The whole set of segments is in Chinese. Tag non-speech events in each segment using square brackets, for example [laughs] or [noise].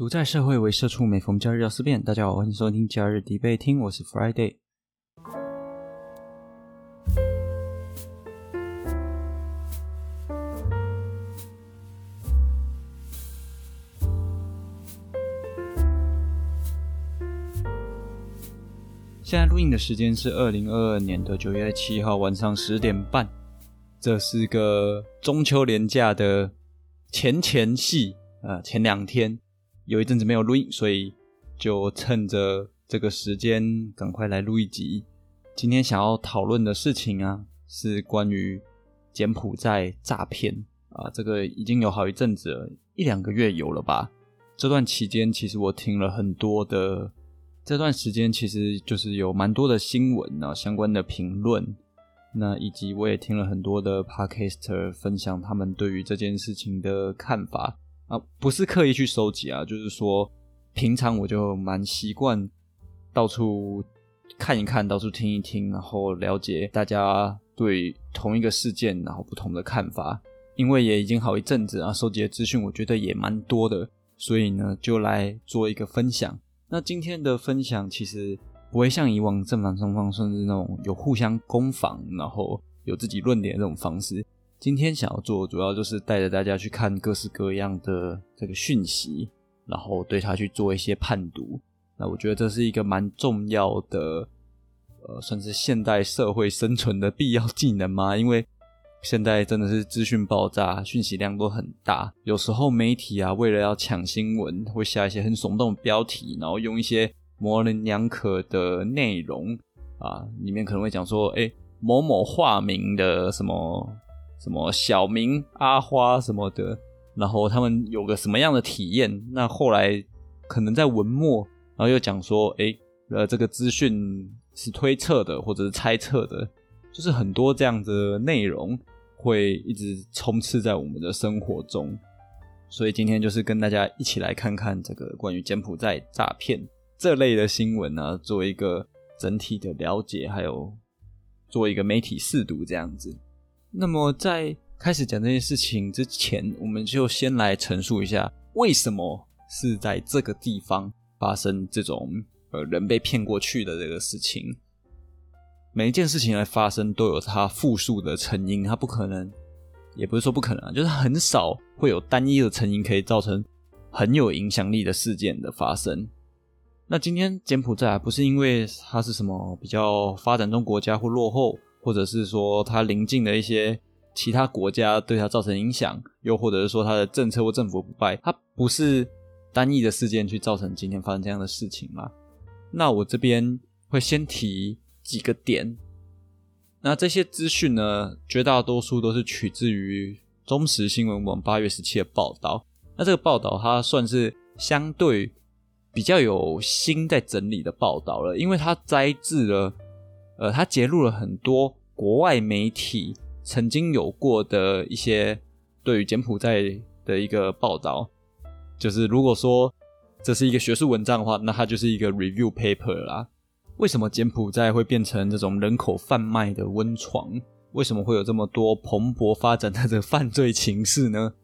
独在社会为社畜，每逢假日要思辨。大家好，欢迎收听假日必备听，我是 Friday。现在录音的时间是二零二二年的九月七号晚上十点半，这是个中秋连假的前前戏，呃，前两天有一阵子没有录音，所以就趁着这个时间赶快来录一集。今天想要讨论的事情啊，是关于柬埔寨诈骗啊，这个已经有好一阵子了，一两个月有了吧。这段期间，其实我听了很多的。这段时间其实就是有蛮多的新闻啊，相关的评论，那以及我也听了很多的 podcaster 分享他们对于这件事情的看法啊，不是刻意去收集啊，就是说平常我就蛮习惯到处看一看，到处听一听，然后了解大家对同一个事件然后不同的看法，因为也已经好一阵子啊，收集的资讯我觉得也蛮多的，所以呢就来做一个分享。那今天的分享其实不会像以往正反双方甚至那种有互相攻防，然后有自己论点的这种方式。今天想要做主要就是带着大家去看各式各样的这个讯息，然后对它去做一些判读。那我觉得这是一个蛮重要的，呃，算是现代社会生存的必要技能吗？因为现在真的是资讯爆炸，讯息量都很大。有时候媒体啊，为了要抢新闻，会下一些很耸动的标题，然后用一些模棱两可的内容啊，里面可能会讲说，哎，某某化名的什么什么小明阿花什么的，然后他们有个什么样的体验？那后来可能在文末，然后又讲说，哎，呃，这个资讯是推测的，或者是猜测的，就是很多这样的内容。会一直充斥在我们的生活中，所以今天就是跟大家一起来看看这个关于柬埔寨诈骗这类的新闻呢，做一个整体的了解，还有做一个媒体试读这样子。那么在开始讲这件事情之前，我们就先来陈述一下，为什么是在这个地方发生这种呃人被骗过去的这个事情。每一件事情来发生都有它复数的成因，它不可能，也不是说不可能，就是很少会有单一的成因可以造成很有影响力的事件的发生。那今天柬埔寨不是因为它是什么比较发展中国家或落后，或者是说它邻近的一些其他国家对它造成影响，又或者是说它的政策或政府不败，它不是单一的事件去造成今天发生这样的事情嘛？那我这边会先提。几个点，那这些资讯呢，绝大多数都是取自于中时新闻网八月十七的报道。那这个报道它算是相对比较有心在整理的报道了，因为它摘自了，呃，他揭露了很多国外媒体曾经有过的一些对于柬埔寨的一个报道。就是如果说这是一个学术文章的话，那它就是一个 review paper 啦。为什么柬埔寨会变成这种人口贩卖的温床？为什么会有这么多蓬勃发展的这个犯罪情势呢？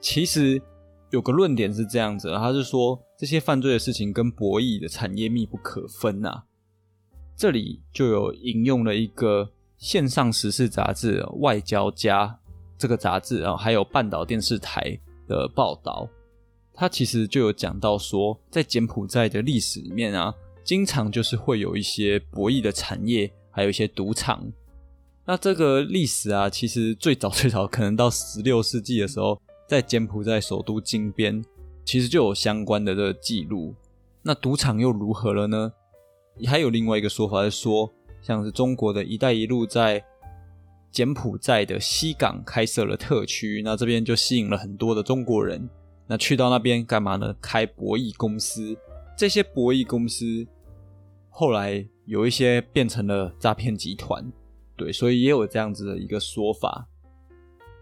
其实有个论点是这样子，他是说这些犯罪的事情跟博弈的产业密不可分呐。这里就有引用了一个线上时事杂志《外交家》这个杂志啊，还有半岛电视台的报道，它其实就有讲到说，在柬埔寨的历史里面啊。经常就是会有一些博弈的产业，还有一些赌场。那这个历史啊，其实最早最早可能到十六世纪的时候，在柬埔寨首都金边，其实就有相关的这个记录。那赌场又如何了呢？还有另外一个说法是说，像是中国的一带一路在柬埔寨的西港开设了特区，那这边就吸引了很多的中国人。那去到那边干嘛呢？开博弈公司。这些博弈公司。后来有一些变成了诈骗集团，对，所以也有这样子的一个说法。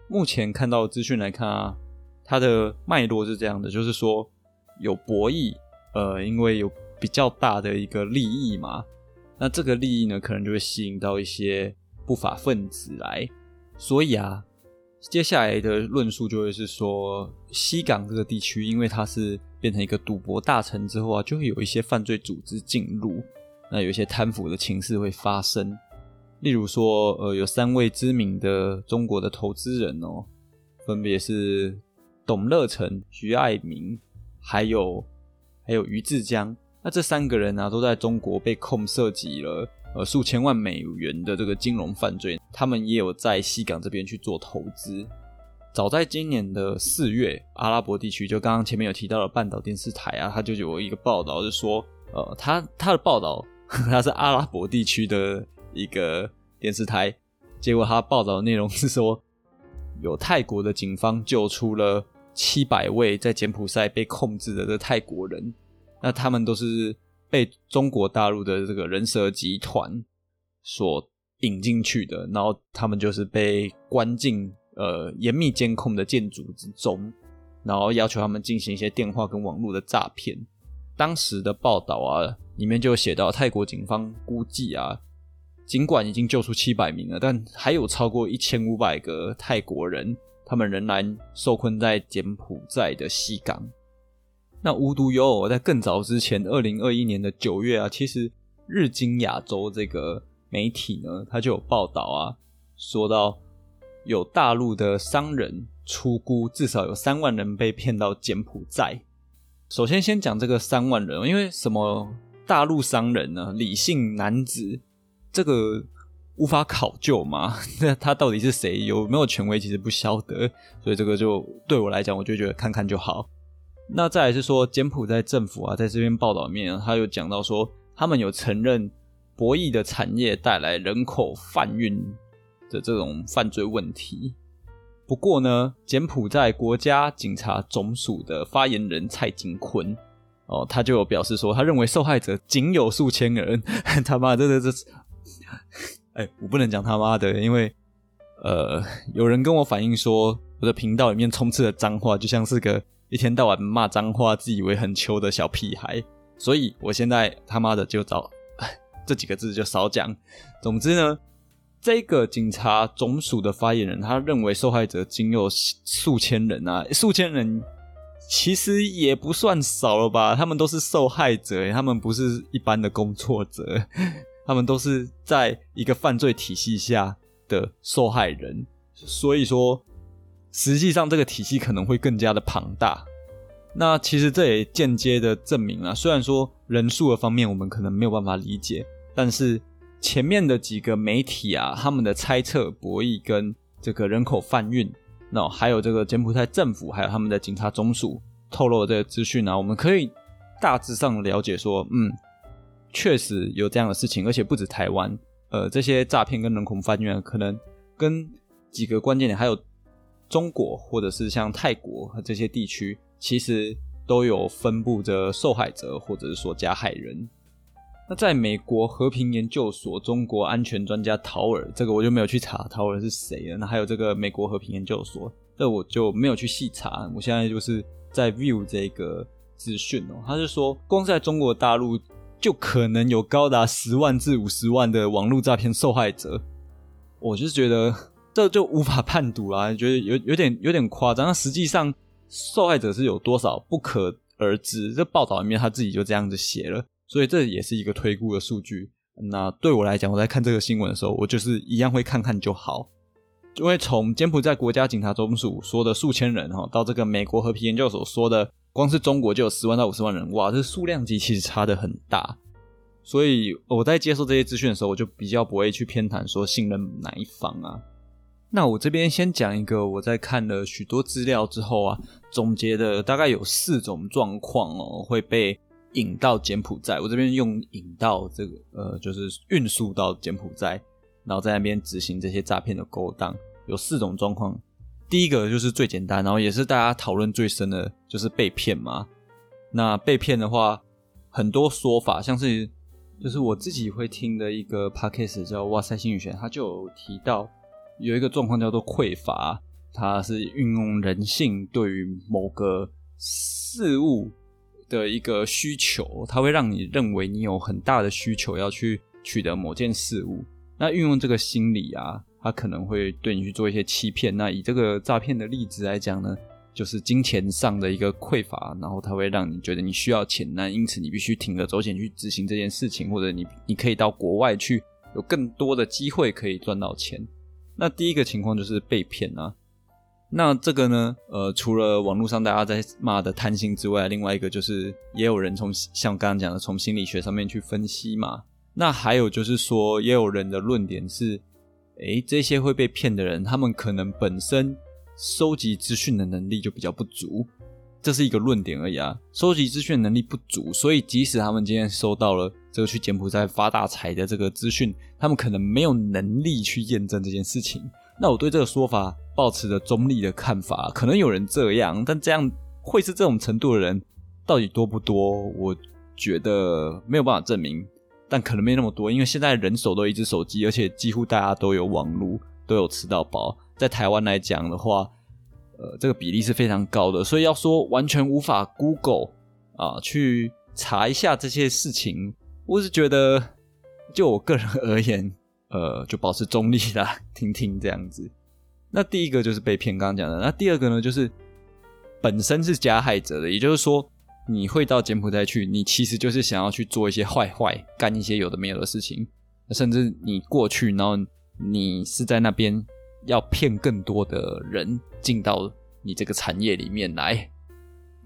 目前看到资讯来看啊，它的脉络是这样的，就是说有博弈，呃，因为有比较大的一个利益嘛，那这个利益呢，可能就会吸引到一些不法分子来，所以啊，接下来的论述就会是说，西港这个地区，因为它是变成一个赌博大城之后啊，就会有一些犯罪组织进入，那有一些贪腐的情势会发生。例如说，呃，有三位知名的中国的投资人哦，分别是董乐成、徐爱民，还有还有于志江。那这三个人呢，都在中国被控涉及了呃数千万美元的这个金融犯罪。他们也有在西港这边去做投资。早在今年的四月，阿拉伯地区就刚刚前面有提到的半岛电视台啊，他就有一个报道，是说，呃，他他的报道，[laughs] 他是阿拉伯地区的。一个电视台，结果他报道的内容是说，有泰国的警方救出了七百位在柬埔寨被控制的这泰国人，那他们都是被中国大陆的这个人蛇集团所引进去的，然后他们就是被关进呃严密监控的建筑之中，然后要求他们进行一些电话跟网络的诈骗。当时的报道啊，里面就写到泰国警方估计啊。尽管已经救出七百名了，但还有超过一千五百个泰国人，他们仍然受困在柬埔寨的西港。那无独有偶，在更早之前，二零二一年的九月啊，其实日经亚洲这个媒体呢，它就有报道啊，说到有大陆的商人出估，至少有三万人被骗到柬埔寨。首先，先讲这个三万人，因为什么？大陆商人呢？李姓男子。这个无法考究嘛？[laughs] 那他到底是谁？有没有权威？其实不晓得。所以这个就对我来讲，我就觉得看看就好。那再来是说，柬埔寨政府啊，在这篇报道里面，他有讲到说，他们有承认博弈的产业带来人口贩运的这种犯罪问题。不过呢，柬埔寨国家警察总署的发言人蔡金坤哦，他就有表示说，他认为受害者仅有数千人。[laughs] 他妈，这这这！哎，我不能讲他妈的，因为呃，有人跟我反映说，我的频道里面充斥了脏话，就像是个一天到晚骂脏话、自以为很秋的小屁孩。所以我现在他妈的就找 [laughs] 这几个字就少讲。总之呢，这个警察总署的发言人他认为受害者仅有数千人啊，数千人其实也不算少了吧？他们都是受害者，他们不是一般的工作者。[laughs] 他们都是在一个犯罪体系下的受害人，所以说，实际上这个体系可能会更加的庞大。那其实这也间接的证明了，虽然说人数的方面我们可能没有办法理解，但是前面的几个媒体啊，他们的猜测、博弈跟这个人口贩运，那还有这个柬埔寨政府，还有他们的警察总署透露的这个资讯啊，我们可以大致上了解说，嗯。确实有这样的事情，而且不止台湾，呃，这些诈骗跟人口贩运可能跟几个关键点，还有中国或者是像泰国和这些地区，其实都有分布着受害者或者是说加害人。那在美国和平研究所中国安全专家陶尔，这个我就没有去查陶尔是谁了。那还有这个美国和平研究所，这我就没有去细查。我现在就是在 view 这个资讯哦，他是说光在中国大陆。就可能有高达十万至五十万的网络诈骗受害者，我就是觉得这就无法判读啦，觉得有有点有点夸张。实际上受害者是有多少不可而知，这报道里面他自己就这样子写了，所以这也是一个推估的数据。那对我来讲，我在看这个新闻的时候，我就是一样会看看就好，因为从柬埔寨国家警察总署说的数千人哈，到这个美国和平研究所说的。光是中国就有十万到五十万人，哇，这数量级其实差的很大。所以我在接受这些资讯的时候，我就比较不会去偏袒说信任哪一方啊。那我这边先讲一个我在看了许多资料之后啊，总结的大概有四种状况哦，会被引到柬埔寨。我这边用引到这个呃，就是运输到柬埔寨，然后在那边执行这些诈骗的勾当，有四种状况。第一个就是最简单，然后也是大家讨论最深的，就是被骗嘛。那被骗的话，很多说法，像是就是我自己会听的一个 podcast 叫《哇塞心理学》，他就有提到有一个状况叫做匮乏，它是运用人性对于某个事物的一个需求，它会让你认为你有很大的需求要去取得某件事物。那运用这个心理啊，它可能会对你去做一些欺骗。那以这个诈骗的例子来讲呢，就是金钱上的一个匮乏，然后它会让你觉得你需要钱，那因此你必须铤而走险去执行这件事情，或者你你可以到国外去，有更多的机会可以赚到钱。那第一个情况就是被骗啊。那这个呢，呃，除了网络上大家在骂的贪心之外，另外一个就是也有人从像刚刚讲的从心理学上面去分析嘛。那还有就是说，也有人的论点是。诶，这些会被骗的人，他们可能本身收集资讯的能力就比较不足，这是一个论点而已啊。收集资讯能力不足，所以即使他们今天收到了这个去柬埔寨发大财的这个资讯，他们可能没有能力去验证这件事情。那我对这个说法保持着中立的看法，可能有人这样，但这样会是这种程度的人到底多不多？我觉得没有办法证明。但可能没那么多，因为现在人手都一只手机，而且几乎大家都有网络，都有吃到饱。在台湾来讲的话，呃，这个比例是非常高的，所以要说完全无法 Google 啊去查一下这些事情，我是觉得就我个人而言，呃，就保持中立啦，听听这样子。那第一个就是被骗，刚刚讲的。那第二个呢，就是本身是加害者的，也就是说。你会到柬埔寨去，你其实就是想要去做一些坏坏，干一些有的没有的事情，甚至你过去，然后你是在那边要骗更多的人进到你这个产业里面来，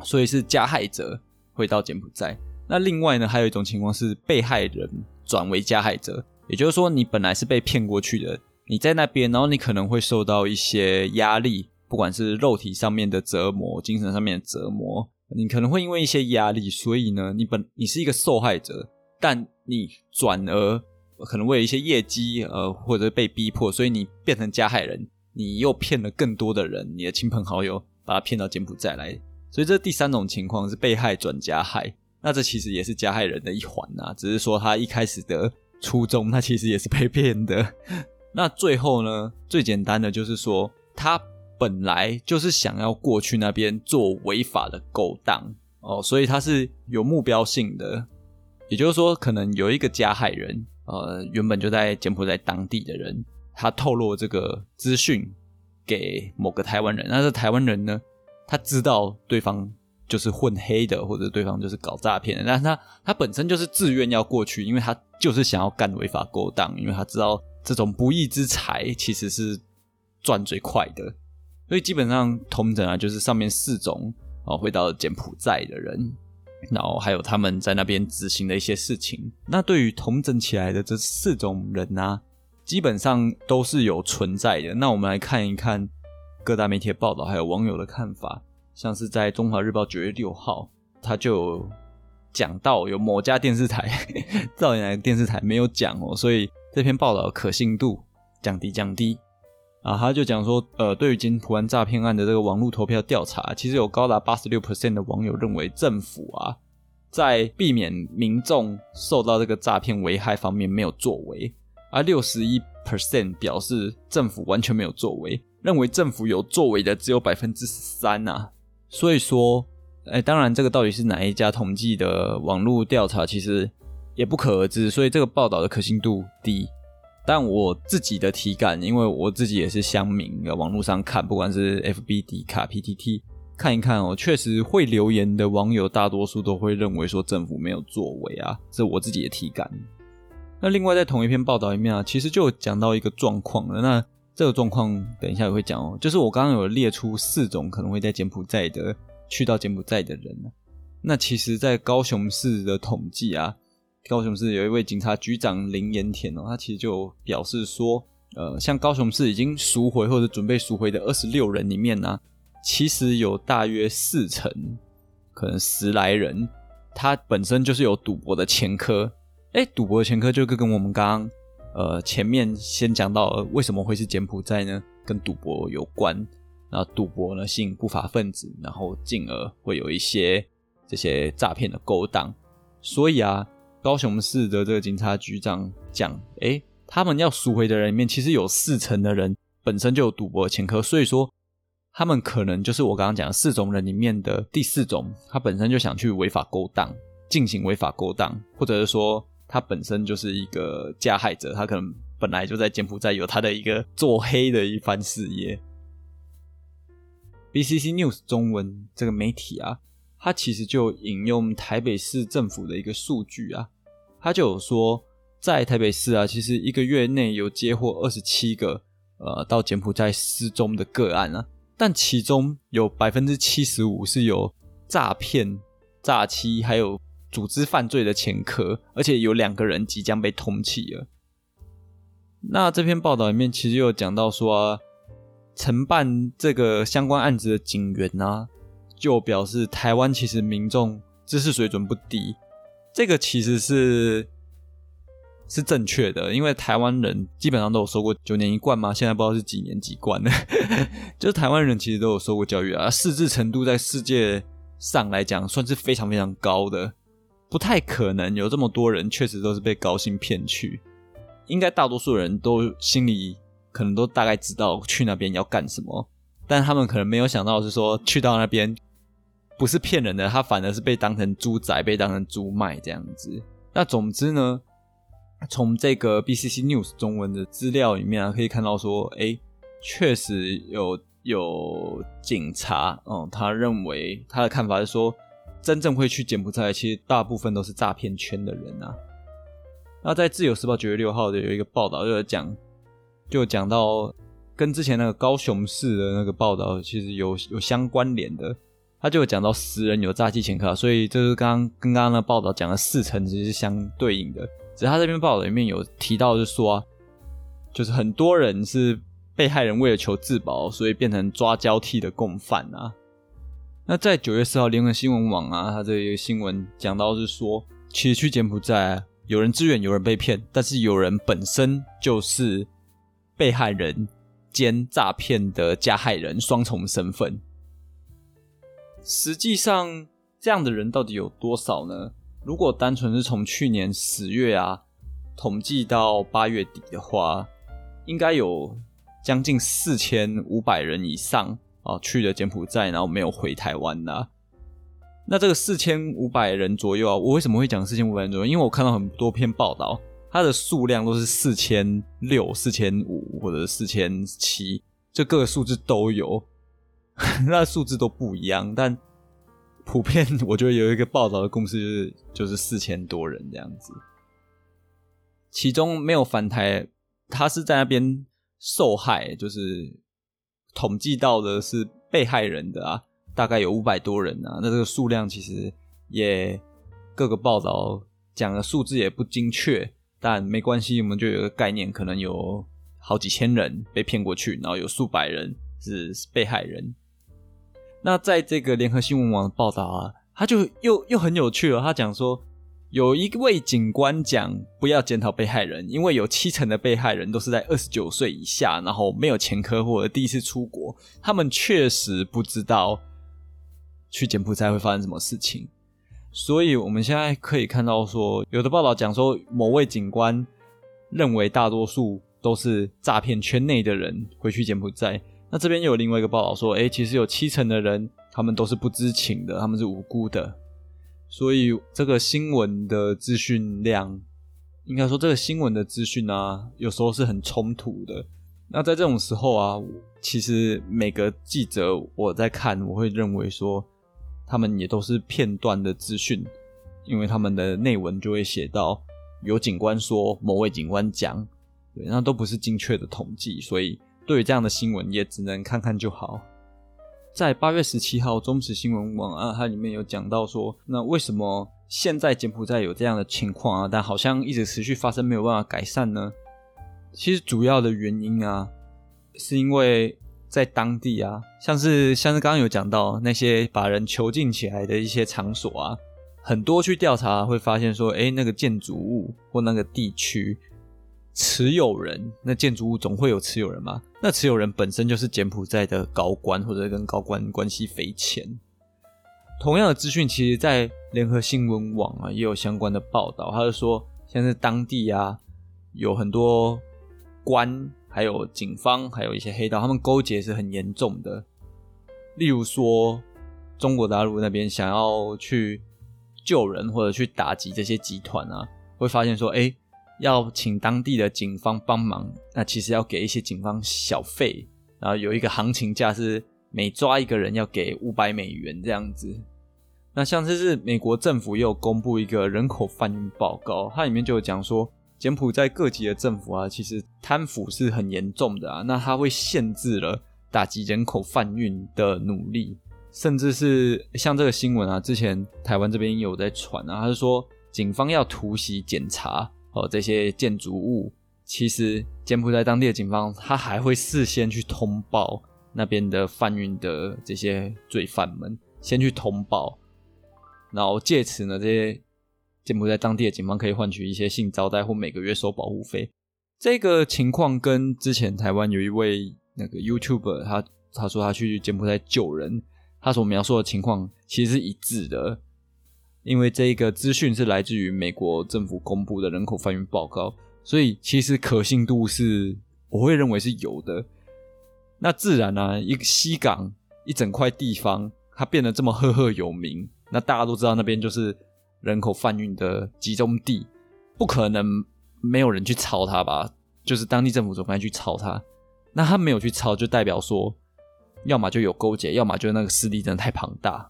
所以是加害者会到柬埔寨。那另外呢，还有一种情况是被害人转为加害者，也就是说，你本来是被骗过去的，你在那边，然后你可能会受到一些压力，不管是肉体上面的折磨，精神上面的折磨。你可能会因为一些压力，所以呢，你本你是一个受害者，但你转而可能为了一些业绩，呃，或者被逼迫，所以你变成加害人，你又骗了更多的人，你的亲朋好友把他骗到柬埔寨来，所以这第三种情况是被害转加害，那这其实也是加害人的一环呐，只是说他一开始的初衷，他其实也是被骗的。[laughs] 那最后呢，最简单的就是说他。本来就是想要过去那边做违法的勾当哦，所以他是有目标性的。也就是说，可能有一个加害人，呃，原本就在柬埔寨当地的人，他透露这个资讯给某个台湾人。那这台湾人呢，他知道对方就是混黑的，或者对方就是搞诈骗的，但是他他本身就是自愿要过去，因为他就是想要干违法勾当，因为他知道这种不义之财其实是赚最快的。所以基本上同整啊，就是上面四种哦，会到柬埔寨的人，然后还有他们在那边执行的一些事情。那对于同整起来的这四种人呢，基本上都是有存在的。那我们来看一看各大媒体的报道，还有网友的看法。像是在《中华日报》九月六号，他就讲到有某家电视台，到底哪个电视台没有讲哦，所以这篇报道可信度降低降低。啊，他就讲说，呃，对于金普湾诈骗案的这个网络投票调查，其实有高达八十六 percent 的网友认为政府啊，在避免民众受到这个诈骗危害方面没有作为，而六十一 percent 表示政府完全没有作为，认为政府有作为的只有百分之三呐。所以说，哎，当然这个到底是哪一家统计的网络调查，其实也不可而知，所以这个报道的可信度低。但我自己的体感，因为我自己也是乡民，网络上看，不管是 FB、D 卡、PTT 看一看哦，确实会留言的网友大多数都会认为说政府没有作为啊，这是我自己的体感。那另外在同一篇报道里面啊，其实就讲到一个状况了。那这个状况等一下也会讲哦，就是我刚刚有列出四种可能会在柬埔寨的去到柬埔寨的人那其实，在高雄市的统计啊。高雄市有一位警察局长林延田哦，他其实就表示说，呃，像高雄市已经赎回或者准备赎回的二十六人里面呢，其实有大约四成，可能十来人，他本身就是有赌博的前科。哎，赌博的前科就跟跟我们刚刚呃前面先讲到为什么会是柬埔寨呢？跟赌博有关。那赌博呢吸引不法分子，然后进而会有一些这些诈骗的勾当。所以啊。高雄市的这个警察局长讲：“哎，他们要赎回的人里面，其实有四成的人本身就有赌博前科，所以说他们可能就是我刚刚讲的四种人里面的第四种，他本身就想去违法勾当，进行违法勾当，或者是说他本身就是一个加害者，他可能本来就在柬埔寨有他的一个做黑的一番事业。BCC News 中文这个媒体啊，他其实就引用台北市政府的一个数据啊，他就有说，在台北市啊，其实一个月内有接获二十七个呃到柬埔寨失踪的个案啊，但其中有百分之七十五是有诈骗、诈欺还有组织犯罪的前科，而且有两个人即将被通缉了。那这篇报道里面其实有讲到说啊。承办这个相关案子的警员啊，就表示台湾其实民众知识水准不低，这个其实是是正确的，因为台湾人基本上都有受过九年一贯嘛，现在不知道是几年几贯了，[laughs] 就是台湾人其实都有受过教育啊，识字程度在世界上来讲算是非常非常高的，不太可能有这么多人确实都是被高薪骗去，应该大多数人都心里。可能都大概知道去那边要干什么，但他们可能没有想到是说去到那边不是骗人的，他反而是被当成猪仔，被当成猪卖这样子。那总之呢，从这个 BCC News 中文的资料里面啊，可以看到说，哎，确实有有警察，哦，他认为他的看法是说，真正会去柬埔寨，其实大部分都是诈骗圈的人啊。那在自由时报九月六号的有一个报道，就是讲。就讲到跟之前那个高雄市的那个报道其实有有相关联的，他就讲到死人有诈欺前科，所以就是刚刚跟刚刚的报道讲的四成其实是相对应的。只是他这篇报道里面有提到，就是说，就是很多人是被害人为了求自保，所以变成抓交替的共犯啊。那在九月四号联合新闻网啊，他这个新闻讲到是说，其实去柬埔寨有人支援，有人被骗，但是有人本身就是。被害人兼诈骗的加害人双重身份，实际上这样的人到底有多少呢？如果单纯是从去年十月啊统计到八月底的话，应该有将近四千五百人以上啊去了柬埔寨，然后没有回台湾的。那这个四千五百人左右啊，我为什么会讲四千五百人左右？因为我看到很多篇报道。它的数量都是四千六、四千五或者四千七，就各个数字都有，[laughs] 那数字都不一样。但普遍我觉得有一个报道的公司就是就是四千多人这样子，其中没有返台，他是在那边受害，就是统计到的是被害人的啊，大概有五百多人啊。那这个数量其实也各个报道讲的数字也不精确。但没关系，我们就有个概念，可能有好几千人被骗过去，然后有数百人是被害人。那在这个联合新闻网报道啊，他就又又很有趣了。他讲说，有一位警官讲不要检讨被害人，因为有七成的被害人都是在二十九岁以下，然后没有前科或者第一次出国，他们确实不知道去柬埔寨会发生什么事情。所以，我们现在可以看到，说有的报道讲说，某位警官认为大多数都是诈骗圈内的人回去柬埔寨。那这边有另外一个报道说，哎，其实有七成的人他们都是不知情的，他们是无辜的。所以，这个新闻的资讯量，应该说这个新闻的资讯啊，有时候是很冲突的。那在这种时候啊，其实每个记者我在看，我会认为说。他们也都是片段的资讯，因为他们的内文就会写到有警官说某位警官讲，对，那都不是精确的统计，所以对于这样的新闻也只能看看就好。在八月十七号中时新闻网啊，它里面有讲到说，那为什么现在柬埔寨有这样的情况啊，但好像一直持续发生，没有办法改善呢？其实主要的原因啊，是因为。在当地啊，像是像是刚刚有讲到那些把人囚禁起来的一些场所啊，很多去调查会发现说，哎，那个建筑物或那个地区持有人，那建筑物总会有持有人嘛？那持有人本身就是柬埔寨的高官或者跟高官关系匪浅。同样的资讯，其实在联合新闻网啊也有相关的报道，他就说，像是当地啊有很多官。还有警方，还有一些黑道，他们勾结是很严重的。例如说，中国大陆那边想要去救人或者去打击这些集团啊，会发现说，哎，要请当地的警方帮忙，那其实要给一些警方小费，然后有一个行情价是每抓一个人要给五百美元这样子。那像这是美国政府也有公布一个人口贩运报告，它里面就有讲说，柬埔寨各级的政府啊，其实贪腐是很严重的啊，那它会限制了打击人口贩运的努力，甚至是像这个新闻啊，之前台湾这边有在传啊，他是说警方要突袭检查。哦，这些建筑物，其实柬埔寨当地的警方，他还会事先去通报那边的贩运的这些罪犯们，先去通报，然后借此呢，这些柬埔寨当地的警方可以换取一些性招待或每个月收保护费。这个情况跟之前台湾有一位那个 YouTuber，他他说他去柬埔寨救人，他所描述的情况其实是一致的。因为这个资讯是来自于美国政府公布的人口贩运报告，所以其实可信度是我会认为是有的。那自然呢，一个西港一整块地方，它变得这么赫赫有名，那大家都知道那边就是人口贩运的集中地，不可能没有人去抄它吧？就是当地政府总该去抄它。那他没有去抄，就代表说，要么就有勾结，要么就那个势力真的太庞大。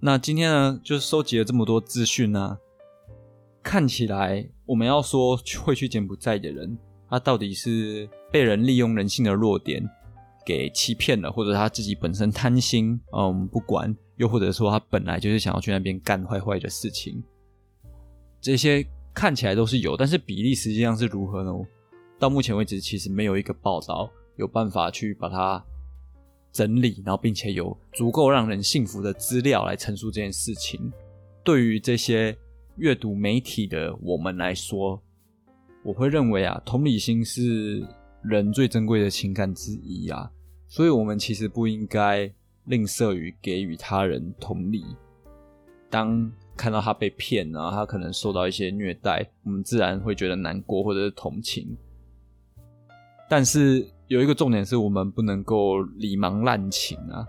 那今天呢，就收集了这么多资讯呢，看起来我们要说会去柬埔寨的人，他到底是被人利用人性的弱点给欺骗了，或者他自己本身贪心，嗯，不管，又或者说他本来就是想要去那边干坏坏的事情，这些看起来都是有，但是比例实际上是如何呢？到目前为止，其实没有一个报道有办法去把它。整理，然后并且有足够让人信服的资料来陈述这件事情。对于这些阅读媒体的我们来说，我会认为啊，同理心是人最珍贵的情感之一啊，所以我们其实不应该吝啬于给予他人同理。当看到他被骗啊，他可能受到一些虐待，我们自然会觉得难过或者是同情，但是。有一个重点是我们不能够理盲滥情啊，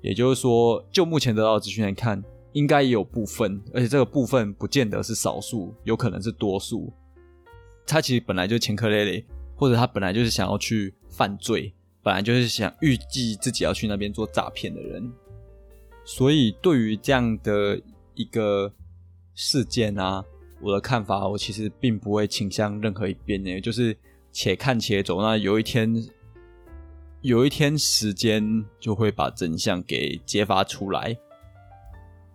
也就是说，就目前得到的资讯来看，应该也有部分，而且这个部分不见得是少数，有可能是多数。他其实本来就前科累累，或者他本来就是想要去犯罪，本来就是想预计自己要去那边做诈骗的人。所以，对于这样的一个事件啊，我的看法，我其实并不会倾向任何一边呢，就是。且看且走，那有一天，有一天时间就会把真相给揭发出来。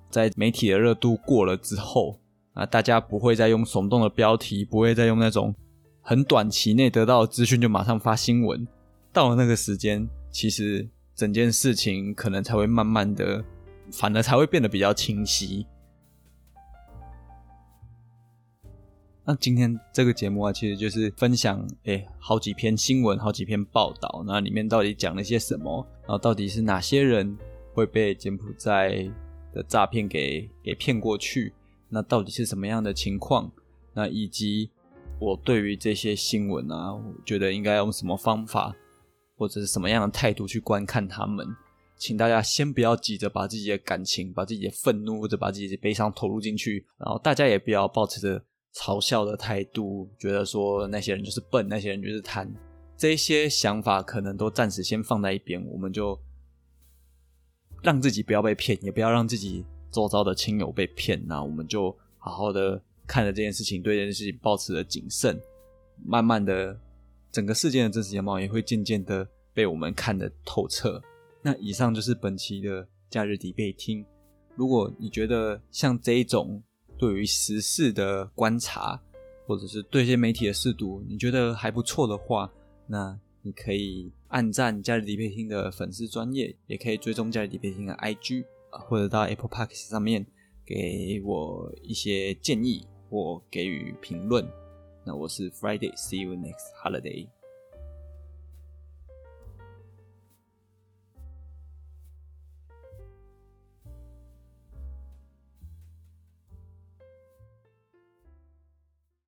在媒体的热度过了之后，啊，大家不会再用耸动的标题，不会再用那种很短期内得到资讯就马上发新闻。到了那个时间，其实整件事情可能才会慢慢的，反而才会变得比较清晰。那今天这个节目啊，其实就是分享诶好几篇新闻，好几篇报道，那里面到底讲了些什么？然后到底是哪些人会被柬埔寨的诈骗给给骗过去？那到底是什么样的情况？那以及我对于这些新闻啊，我觉得应该用什么方法或者是什么样的态度去观看他们？请大家先不要急着把自己的感情、把自己的愤怒或者把自己的悲伤投入进去，然后大家也不要抱持着。嘲笑的态度，觉得说那些人就是笨，那些人就是贪，这些想法可能都暂时先放在一边，我们就让自己不要被骗，也不要让自己周遭的亲友被骗。那我们就好好的看着这件事情，对这件事情保持着谨慎，慢慢的，整个事件的真实样貌也会渐渐的被我们看得透彻。那以上就是本期的假日底背听。如果你觉得像这一种，对于时事的观察，或者是对一些媒体的试读，你觉得还不错的话，那你可以按赞加里迪佩汀的粉丝专业，也可以追踪加里迪佩汀的 IG，或者到 Apple Park 上面给我一些建议或给予评论。那我是 Friday，See you next holiday。